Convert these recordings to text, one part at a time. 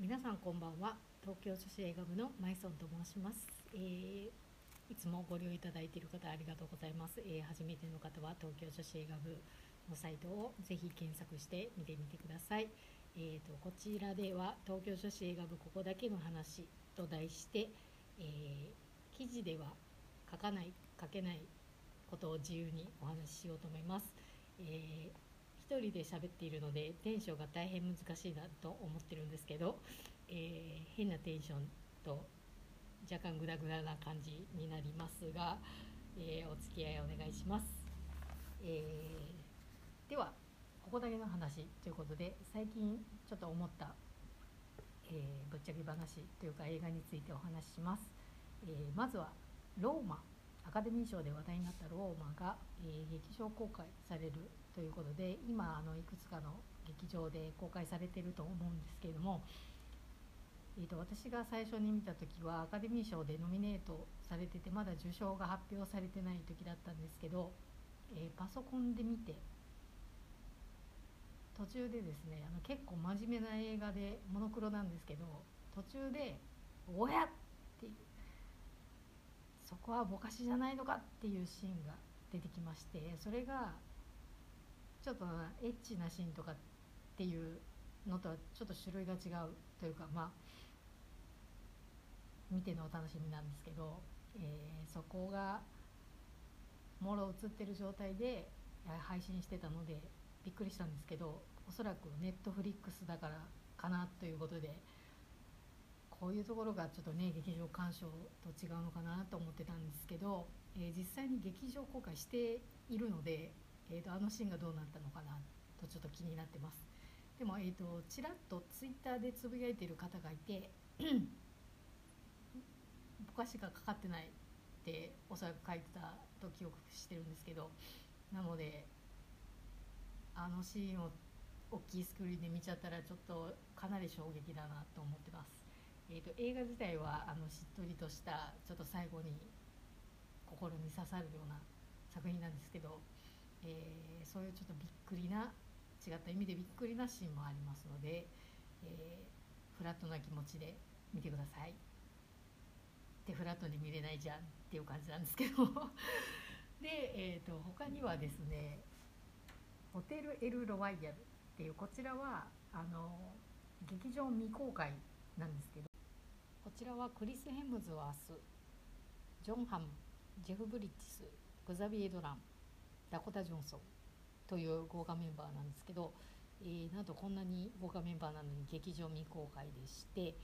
皆さんこんばんは。東京女子映画部のマイソンと申します、えーいつもご利用いただいている方ありがとうございます、えー初めての方は東京女子映画部のサイトをぜひ検索して見てみてください、えー、とこちらでは東京女子映画部ここだけの話と題して、えー記事では書かない書けないことを自由にお話ししようと思います、えー人で喋っているのでテンションが大変難しいなと思ってるんですけど、えー変なテンションと若干グダグダな感じになりますが、えーお付き合いお願いします、えーではここだけの話ということで最近ちょっと思った、えーぶっちゃけ話というか映画についてお話しします、えまずはローマアカデミー賞で話題になったローマが、え劇場公開されるということで今あのいくつかの劇場で公開されてると思うんですけれども、えー、と私が最初に見た時はアカデミー賞でノミネートされててまだ受賞が発表されてない時だったんですけど、えーパソコンで見て途中でですねあの結構真面目な映画でモノクロなんですけど途中で「おや!」っていうそこはぼかしじゃないのかっていうシーンが出てきましてそれがちょっとエッチなシーンとかっていうのとはちょっと種類が違うというかまあ見てのお楽しみなんですけど、えーそこがもろ映ってる状態で配信してたのでびっくりしたんですけどおそらくネットフリックスだからかなということでこういうところがちょっとね劇場鑑賞と違うのかなと思ってたんですけど、えー実際に劇場公開しているので、えー、とあのシーンがどうなったのかなとちょっと気になってます。でも、えー、とちらっとツイッターでつぶやいてる方がいて ぼかしがかかってないっておそらく書いてたと記憶してるんですけどなのであのシーンを大きいスクリーンで見ちゃったらちょっとかなり衝撃だなと思ってます、えー、と映画自体はあのしっとりとしたちょっと最後に心に刺さるような作品なんですけど、えーそういうちょっとびっくりな違った意味でびっくりなシーンもありますので、えーフラットな気持ちで見てください。でフラットに見れないじゃんっていう感じなんですけど。で、えー、と他にはですねホテル・エル・ロワイヤルっていうこちらはあの劇場未公開なんですけどこちらはクリス・ヘムズワースジョン・ハムジェフ・ブリッジスグザビエ・ドラン。ダコタ・ジョンソンという豪華メンバーなんですけど、えーなんとこんなに豪華メンバーなのに劇場未公開でして、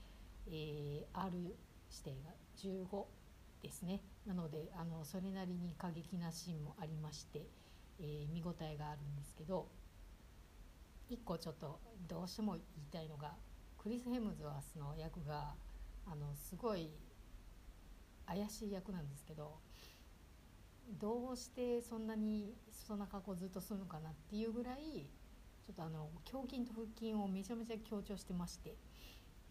えー R 指定が15ですね。なのであのそれなりに過激なシーンもありまして、えー見応えがあるんですけど一個ちょっとどうしても言いたいのがクリス・ヘムズワースの役があのすごい怪しい役なんですけどどうしてそんなにそんな格好ずっとするのかなっていうぐらいちょっとあの胸筋と腹筋をめちゃめちゃ強調してまして、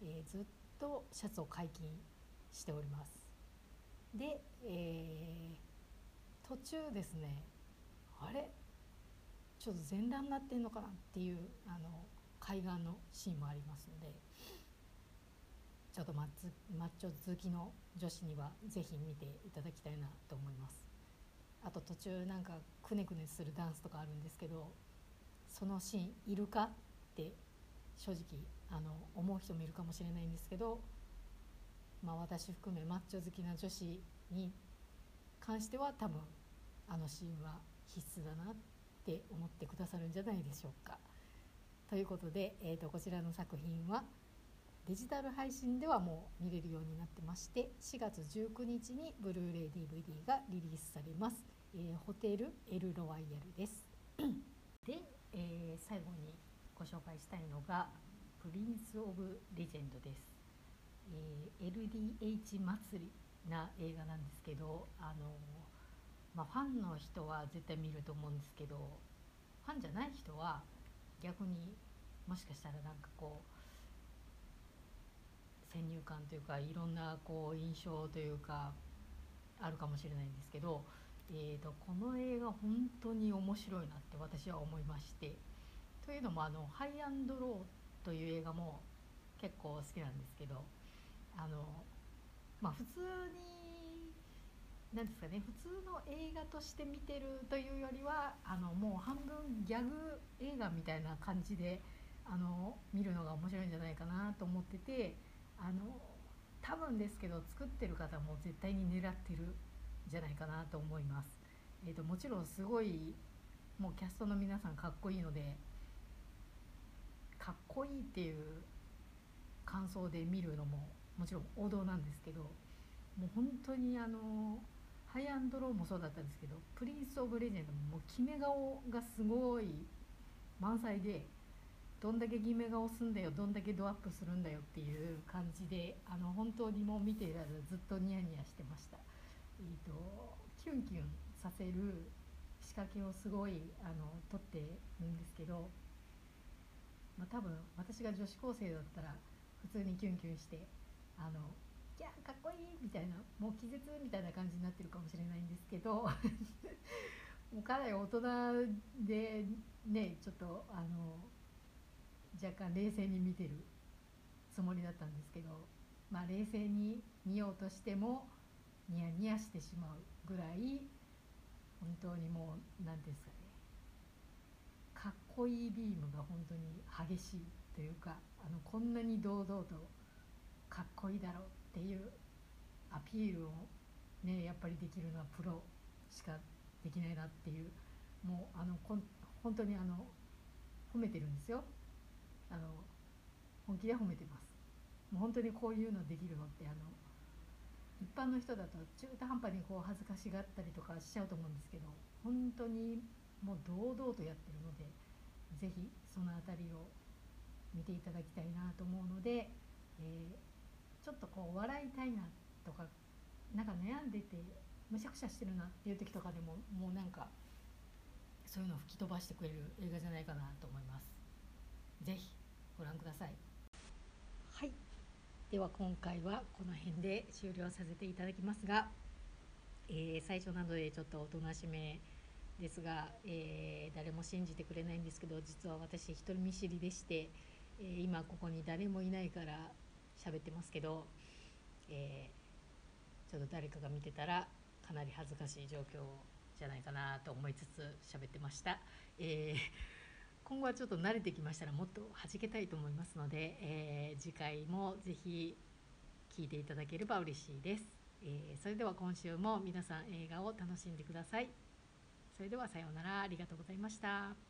えーずっとシャツを解禁しております。で、えー途中ですねあれ？ちょっと全裸になってんのかなっていうあの海岸のシーンもありますのでちょっとマッマッチョ好きの女子にはぜひ見ていただきたいなと思います。あと途中なんかくねくねするダンスとかあるんですけどそのシーンいるかって正直あの思う人もいるかもしれないんですけど、まあ、私含めマッチョ好きな女子に関しては多分あのシーンは必須だなって思ってくださるんじゃないでしょうか。ということで、えー、とこちらの作品はデジタル配信ではもう見れるようになってまして4月19日にブルーレイ DVD がリリースされます、えーホテルエル・ロワイヤルです。で、えー最後にご紹介したいのが「プリンス・オブ・レジェンド」です、えー LDH 祭りな映画なんですけどあのまあ、ファンの人は絶対見ると思うんですけどファンじゃない人は逆にもしかしたらなんかこう先入観というかいろんなこう印象というかあるかもしれないんですけど、えー、とこの映画本当に面白いなって私は思いまして。というのもあの「ハイアンドロー」という映画も結構好きなんですけどあのまあ普通に何ですかね普通の映画として見てるというよりはあのもう半分ギャグ映画みたいな感じであの見るのが面白いんじゃないかなと思っててあの多分ですけど作ってる方も絶対に狙ってるじゃないかなと思います。えーと、もちろんすごいもうキャストの皆さんかっこいいのでかっこいいっていう感想で見るのももちろん王道なんですけどもう本当にあのハイアンドローもそうだったんですけどプリンス・オブ・レジェンドももう決め顔がすごい満載でどんだけ決め顔すんだよどんだけドアップするんだよっていう感じであの本当にもう見ていらずずっとニヤニヤしてました。えーと、キュンキュンさせる仕掛けをすごいあの撮ってるんですけど、まあ、多分私が女子高生だったら普通にキュンキュンしてあの「いやかっこいい!」みたいなもう気絶みたいな感じになってるかもしれないんですけど もうかなり大人でねちょっとあの若干冷静に見てるつもりだったんですけど、まあ、冷静に見ようとしてもニヤニヤしてしまうぐらい本当にもう何ですかね。かっこいいビームが本当に激しいというかあのこんなに堂々とかっこいいだろうっていうアピールをねやっぱりできるのはプロしかできないなっていうもうあのこん本当にあの褒めてるんですよ。あの本気で褒めてます。もう本当にこういうのできるのってあの一般の人だと中途半端にこう恥ずかしがったりとかしちゃうと思うんですけど本当にもう堂々とやってるので是非その辺りを見ていただきたいなと思うので、えー、ちょっとこう笑いたいなとかなんか悩んでてむしゃくしゃしてるなっていう時とかでももうなんかそういうのを吹き飛ばしてくれる映画じゃないかなと思います。ぜひご覧くださ。いでは今回はこの辺で終了させていただきますが、えー、最初なのでちょっとおとなしめですが、えー、誰も信じてくれないんですけど実は私人見知りでして、えー、今ここに誰もいないから喋ってますけど、え、ちょっと誰かが見てたらかなり恥ずかしい状況じゃないかなと思いつつ喋ってました。えー、今後はちょっと慣れてきましたらもっと弾けたいと思いますので、えー、次回もぜひ聴いていただければ嬉しいです、えー、それでは今週も皆さん映画を楽しんでください。それではさようなら。ありがとうございました。